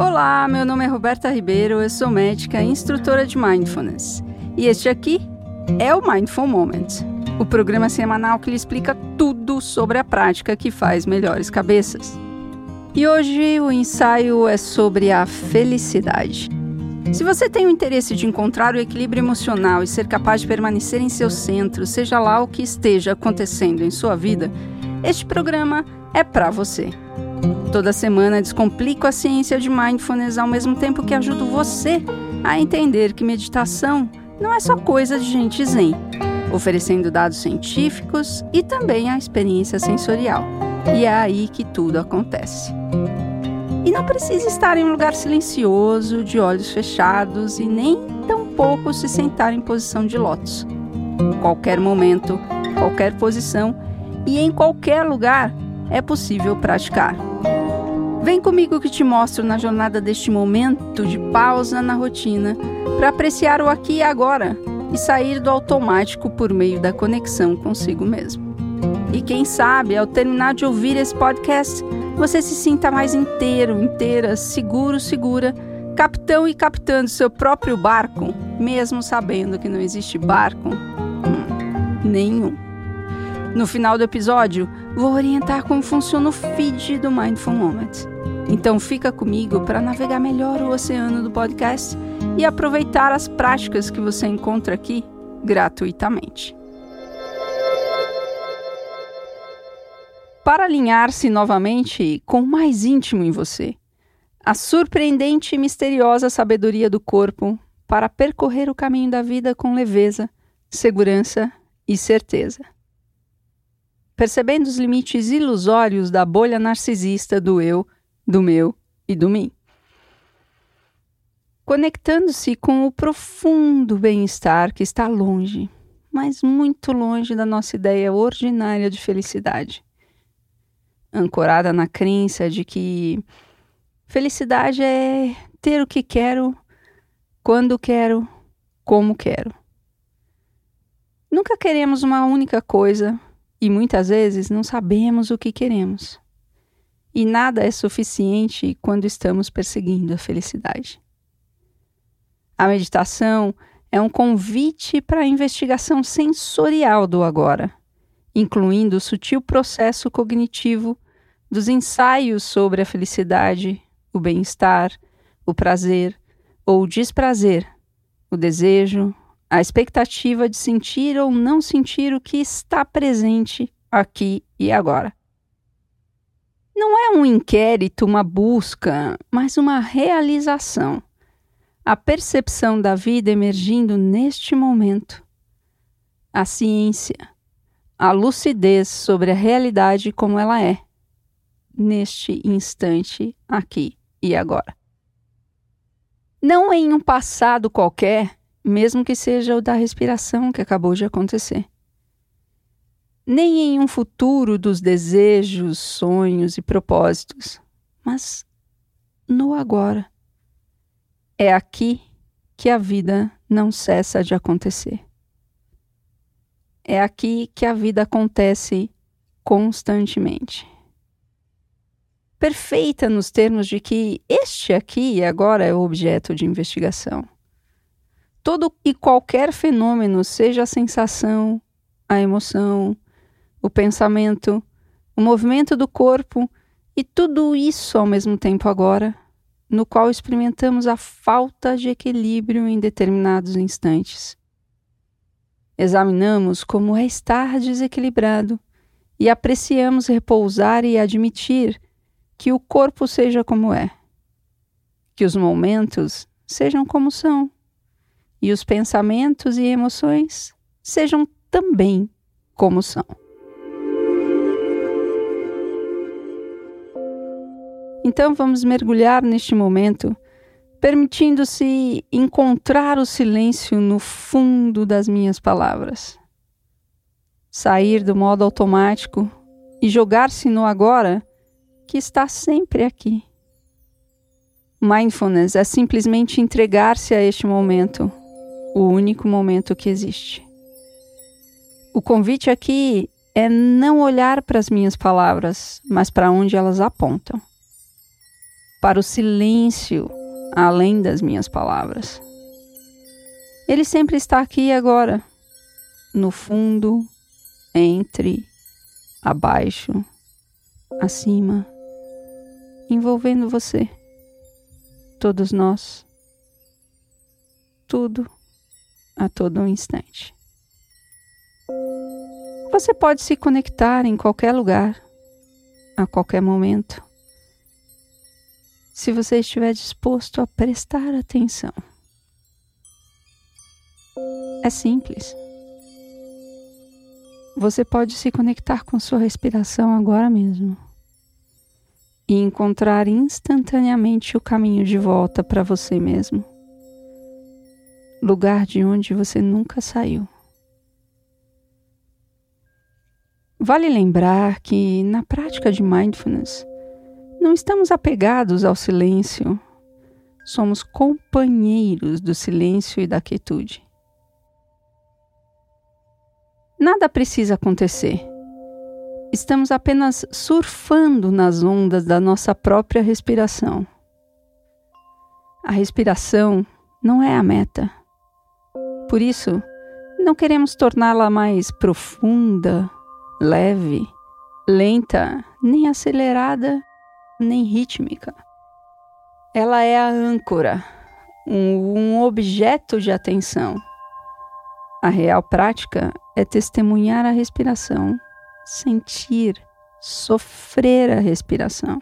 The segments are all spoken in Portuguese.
Olá, meu nome é Roberta Ribeiro, eu sou médica e instrutora de Mindfulness. E este aqui é o Mindful Moment, o programa semanal que lhe explica tudo sobre a prática que faz melhores cabeças. E hoje o ensaio é sobre a felicidade. Se você tem o interesse de encontrar o equilíbrio emocional e ser capaz de permanecer em seu centro, seja lá o que esteja acontecendo em sua vida, este programa é para você. Toda semana descomplico a ciência de mindfulness ao mesmo tempo que ajudo você a entender que meditação não é só coisa de gente zen, oferecendo dados científicos e também a experiência sensorial. E é aí que tudo acontece. E não precisa estar em um lugar silencioso, de olhos fechados e nem tampouco se sentar em posição de lótus. Qualquer momento, qualquer posição e em qualquer lugar é possível praticar. Vem comigo que te mostro na jornada deste momento de pausa na rotina para apreciar o aqui e agora e sair do automático por meio da conexão consigo mesmo. E quem sabe, ao terminar de ouvir esse podcast, você se sinta mais inteiro, inteira, seguro, segura, capitão e capitando seu próprio barco, mesmo sabendo que não existe barco hum, nenhum. No final do episódio, vou orientar como funciona o feed do Mindful Moment. Então fica comigo para navegar melhor o oceano do podcast e aproveitar as práticas que você encontra aqui gratuitamente. Para alinhar-se novamente com o mais íntimo em você, a surpreendente e misteriosa sabedoria do corpo para percorrer o caminho da vida com leveza, segurança e certeza percebendo os limites ilusórios da bolha narcisista do eu, do meu e do mim. Conectando-se com o profundo bem-estar que está longe, mas muito longe da nossa ideia ordinária de felicidade. Ancorada na crença de que felicidade é ter o que quero, quando quero, como quero. Nunca queremos uma única coisa e muitas vezes não sabemos o que queremos. E nada é suficiente quando estamos perseguindo a felicidade. A meditação é um convite para a investigação sensorial do agora, incluindo o sutil processo cognitivo dos ensaios sobre a felicidade, o bem-estar, o prazer ou o desprazer, o desejo, a expectativa de sentir ou não sentir o que está presente aqui e agora. Não é um inquérito, uma busca, mas uma realização. A percepção da vida emergindo neste momento. A ciência, a lucidez sobre a realidade como ela é, neste instante, aqui e agora. Não em um passado qualquer mesmo que seja o da respiração que acabou de acontecer. Nem em um futuro dos desejos, sonhos e propósitos, mas no agora. É aqui que a vida não cessa de acontecer. É aqui que a vida acontece constantemente. Perfeita nos termos de que este aqui e agora é o objeto de investigação todo e qualquer fenômeno, seja a sensação, a emoção, o pensamento, o movimento do corpo e tudo isso ao mesmo tempo agora, no qual experimentamos a falta de equilíbrio em determinados instantes. Examinamos como é estar desequilibrado e apreciamos repousar e admitir que o corpo seja como é, que os momentos sejam como são e os pensamentos e emoções sejam também como são. Então vamos mergulhar neste momento, permitindo-se encontrar o silêncio no fundo das minhas palavras. Sair do modo automático e jogar-se no agora que está sempre aqui. Mindfulness é simplesmente entregar-se a este momento o único momento que existe. O convite aqui é não olhar para as minhas palavras, mas para onde elas apontam. para o silêncio além das minhas palavras. Ele sempre está aqui e agora, no fundo, entre, abaixo, acima, envolvendo você, todos nós, tudo a todo instante. Você pode se conectar em qualquer lugar, a qualquer momento, se você estiver disposto a prestar atenção. É simples. Você pode se conectar com sua respiração agora mesmo e encontrar instantaneamente o caminho de volta para você mesmo lugar de onde você nunca saiu. Vale lembrar que, na prática de mindfulness, não estamos apegados ao silêncio, somos companheiros do silêncio e da quietude. Nada precisa acontecer. Estamos apenas surfando nas ondas da nossa própria respiração. A respiração não é a meta. Por isso, não queremos torná-la mais profunda, leve, lenta, nem acelerada, nem rítmica. Ela é a âncora, um, um objeto de atenção. A real prática é testemunhar a respiração, sentir, sofrer a respiração.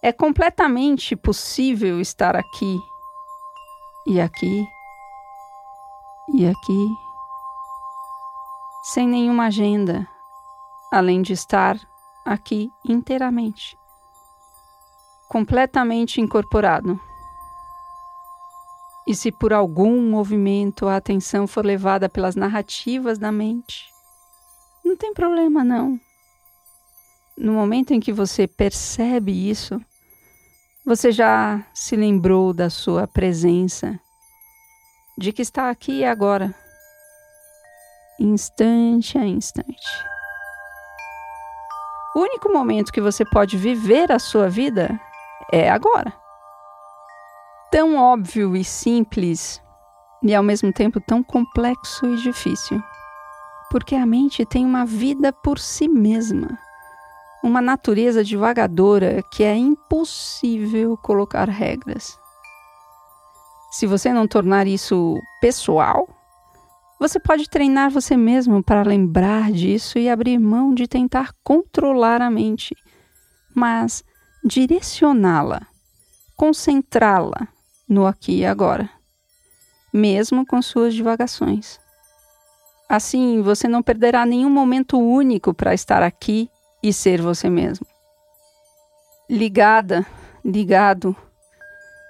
É completamente possível estar aqui e aqui e aqui, sem nenhuma agenda, além de estar aqui inteiramente, completamente incorporado. E se por algum movimento a atenção for levada pelas narrativas da mente, não tem problema não. No momento em que você percebe isso, você já se lembrou da sua presença de que está aqui e agora, instante a instante. O único momento que você pode viver a sua vida é agora. Tão óbvio e simples, e ao mesmo tempo tão complexo e difícil. Porque a mente tem uma vida por si mesma, uma natureza divagadora que é impossível colocar regras. Se você não tornar isso pessoal, você pode treinar você mesmo para lembrar disso e abrir mão de tentar controlar a mente, mas direcioná-la, concentrá-la no aqui e agora, mesmo com suas divagações. Assim, você não perderá nenhum momento único para estar aqui e ser você mesmo. Ligada, ligado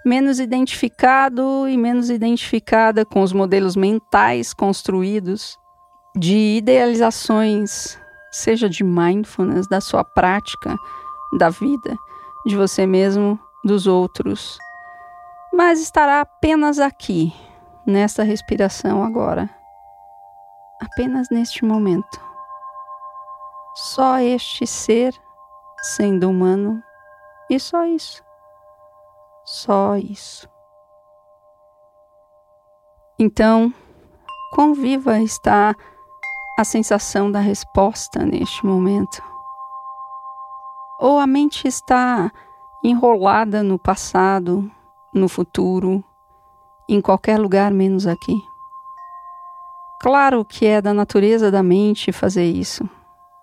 menos identificado e menos identificada com os modelos mentais construídos de idealizações, seja de mindfulness, da sua prática, da vida, de você mesmo, dos outros. Mas estará apenas aqui, nesta respiração agora. Apenas neste momento. Só este ser sendo humano e só isso. Só isso. Então, quão viva está a sensação da resposta neste momento? Ou a mente está enrolada no passado, no futuro, em qualquer lugar menos aqui? Claro que é da natureza da mente fazer isso.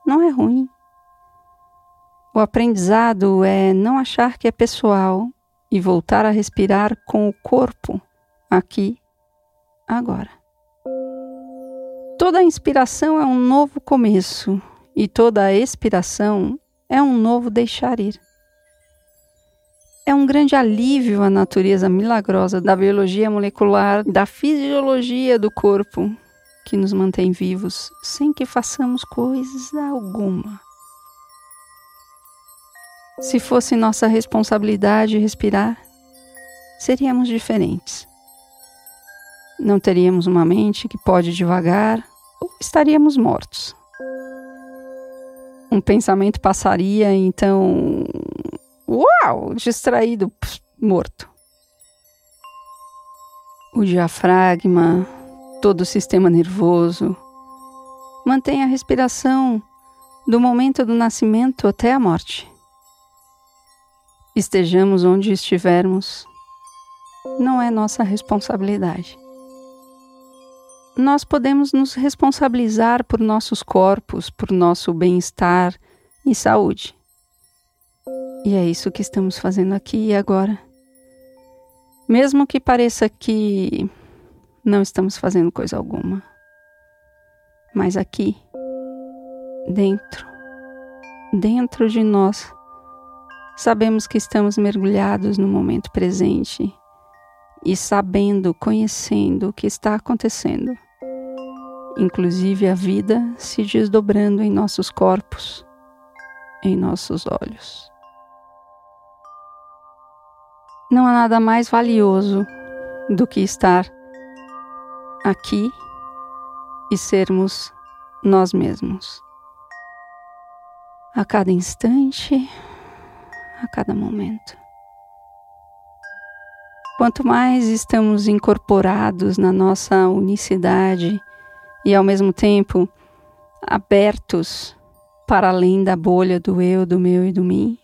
Não é ruim. O aprendizado é não achar que é pessoal e voltar a respirar com o corpo aqui, agora. Toda inspiração é um novo começo e toda expiração é um novo deixar ir. É um grande alívio a natureza milagrosa da biologia molecular, da fisiologia do corpo, que nos mantém vivos sem que façamos coisa alguma. Se fosse nossa responsabilidade respirar, seríamos diferentes. Não teríamos uma mente que pode devagar ou estaríamos mortos. Um pensamento passaria, então Uau! Distraído, morto. O diafragma, todo o sistema nervoso. Mantém a respiração do momento do nascimento até a morte. Estejamos onde estivermos, não é nossa responsabilidade. Nós podemos nos responsabilizar por nossos corpos, por nosso bem-estar e saúde. E é isso que estamos fazendo aqui e agora. Mesmo que pareça que não estamos fazendo coisa alguma. Mas aqui, dentro, dentro de nós, sabemos que estamos mergulhados no momento presente e sabendo, conhecendo o que está acontecendo, inclusive a vida se desdobrando em nossos corpos, em nossos olhos. Não há nada mais valioso do que estar aqui e sermos nós mesmos. A cada instante, a cada momento. Quanto mais estamos incorporados na nossa unicidade e ao mesmo tempo abertos para além da bolha do eu, do meu e do mim,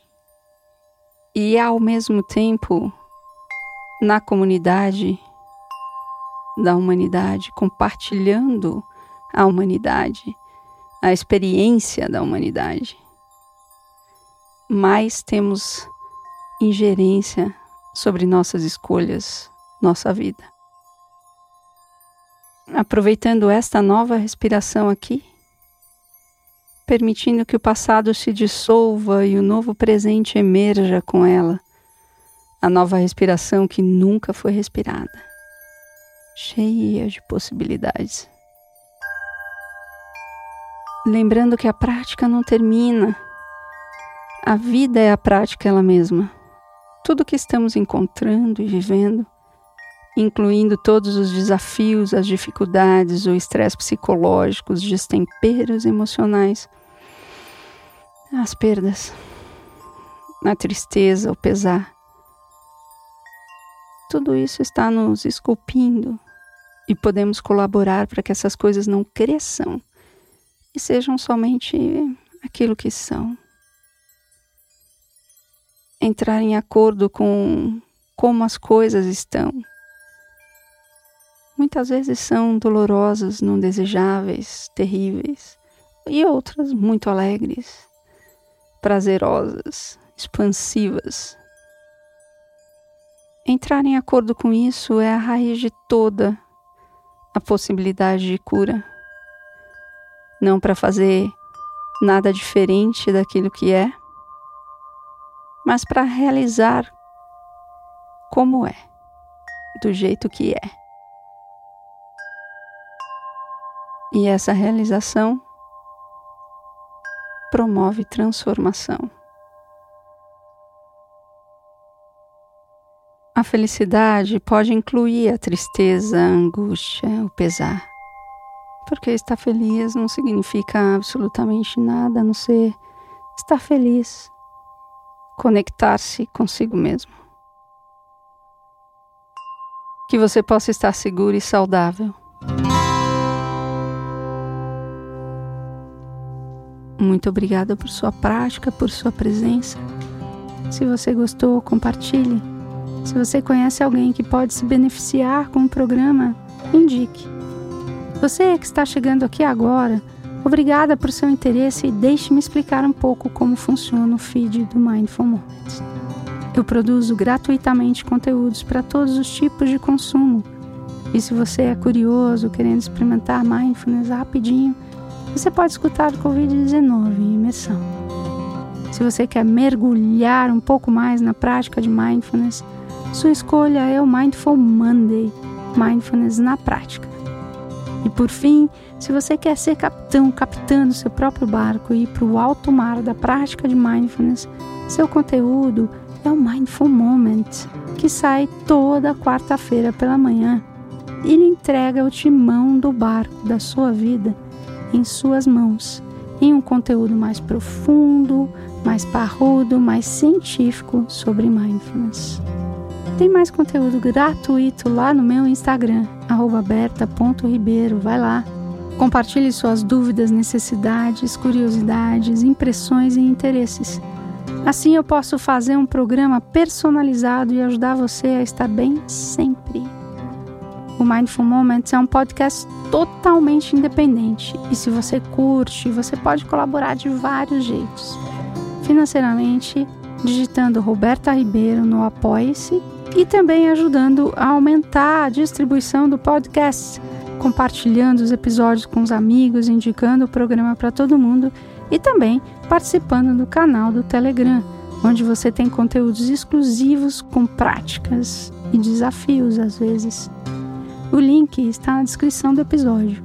e ao mesmo tempo na comunidade da humanidade, compartilhando a humanidade, a experiência da humanidade, mais temos ingerência sobre nossas escolhas, nossa vida. Aproveitando esta nova respiração aqui, permitindo que o passado se dissolva e o novo presente emerja com ela, a nova respiração que nunca foi respirada, cheia de possibilidades. Lembrando que a prática não termina, a vida é a prática ela mesma tudo que estamos encontrando e vivendo, incluindo todos os desafios, as dificuldades, o estresse psicológico, os destemperos emocionais, as perdas, a tristeza, o pesar. Tudo isso está nos esculpindo e podemos colaborar para que essas coisas não cresçam e sejam somente aquilo que são entrar em acordo com como as coisas estão. Muitas vezes são dolorosas, não desejáveis, terríveis, e outras muito alegres, prazerosas, expansivas. Entrar em acordo com isso é a raiz de toda a possibilidade de cura. Não para fazer nada diferente daquilo que é, mas para realizar como é, do jeito que é. E essa realização promove transformação. A felicidade pode incluir a tristeza, a angústia, o pesar. Porque estar feliz não significa absolutamente nada a não ser estar feliz conectar-se consigo mesmo. Que você possa estar seguro e saudável. Muito obrigada por sua prática, por sua presença. Se você gostou, compartilhe. Se você conhece alguém que pode se beneficiar com o programa, indique. Você que está chegando aqui agora, Obrigada por seu interesse e deixe-me explicar um pouco como funciona o feed do Mindful Moments. Eu produzo gratuitamente conteúdos para todos os tipos de consumo. E se você é curioso, querendo experimentar mindfulness rapidinho, você pode escutar o Covid-19 em imersão. Se você quer mergulhar um pouco mais na prática de mindfulness, sua escolha é o Mindful Monday Mindfulness na Prática. E por fim, se você quer ser capitão, capitando seu próprio barco e ir para o alto mar da prática de mindfulness, seu conteúdo é o Mindful Moment, que sai toda quarta-feira pela manhã. Ele entrega o timão do barco da sua vida em suas mãos, em um conteúdo mais profundo, mais parrudo, mais científico sobre mindfulness. Tem mais conteúdo gratuito lá no meu Instagram, berta.ribeiro. Vai lá. Compartilhe suas dúvidas, necessidades, curiosidades, impressões e interesses. Assim eu posso fazer um programa personalizado e ajudar você a estar bem sempre. O Mindful Moments é um podcast totalmente independente e se você curte, você pode colaborar de vários jeitos. Financeiramente, digitando Roberta Ribeiro no Apoie-se e também ajudando a aumentar a distribuição do podcast, compartilhando os episódios com os amigos, indicando o programa para todo mundo e também participando do canal do Telegram, onde você tem conteúdos exclusivos com práticas e desafios às vezes. O link está na descrição do episódio.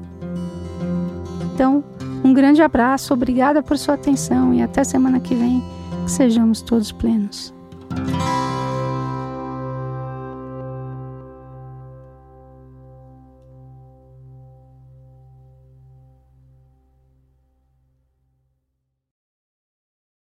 Então, um grande abraço, obrigada por sua atenção e até semana que vem, que sejamos todos plenos.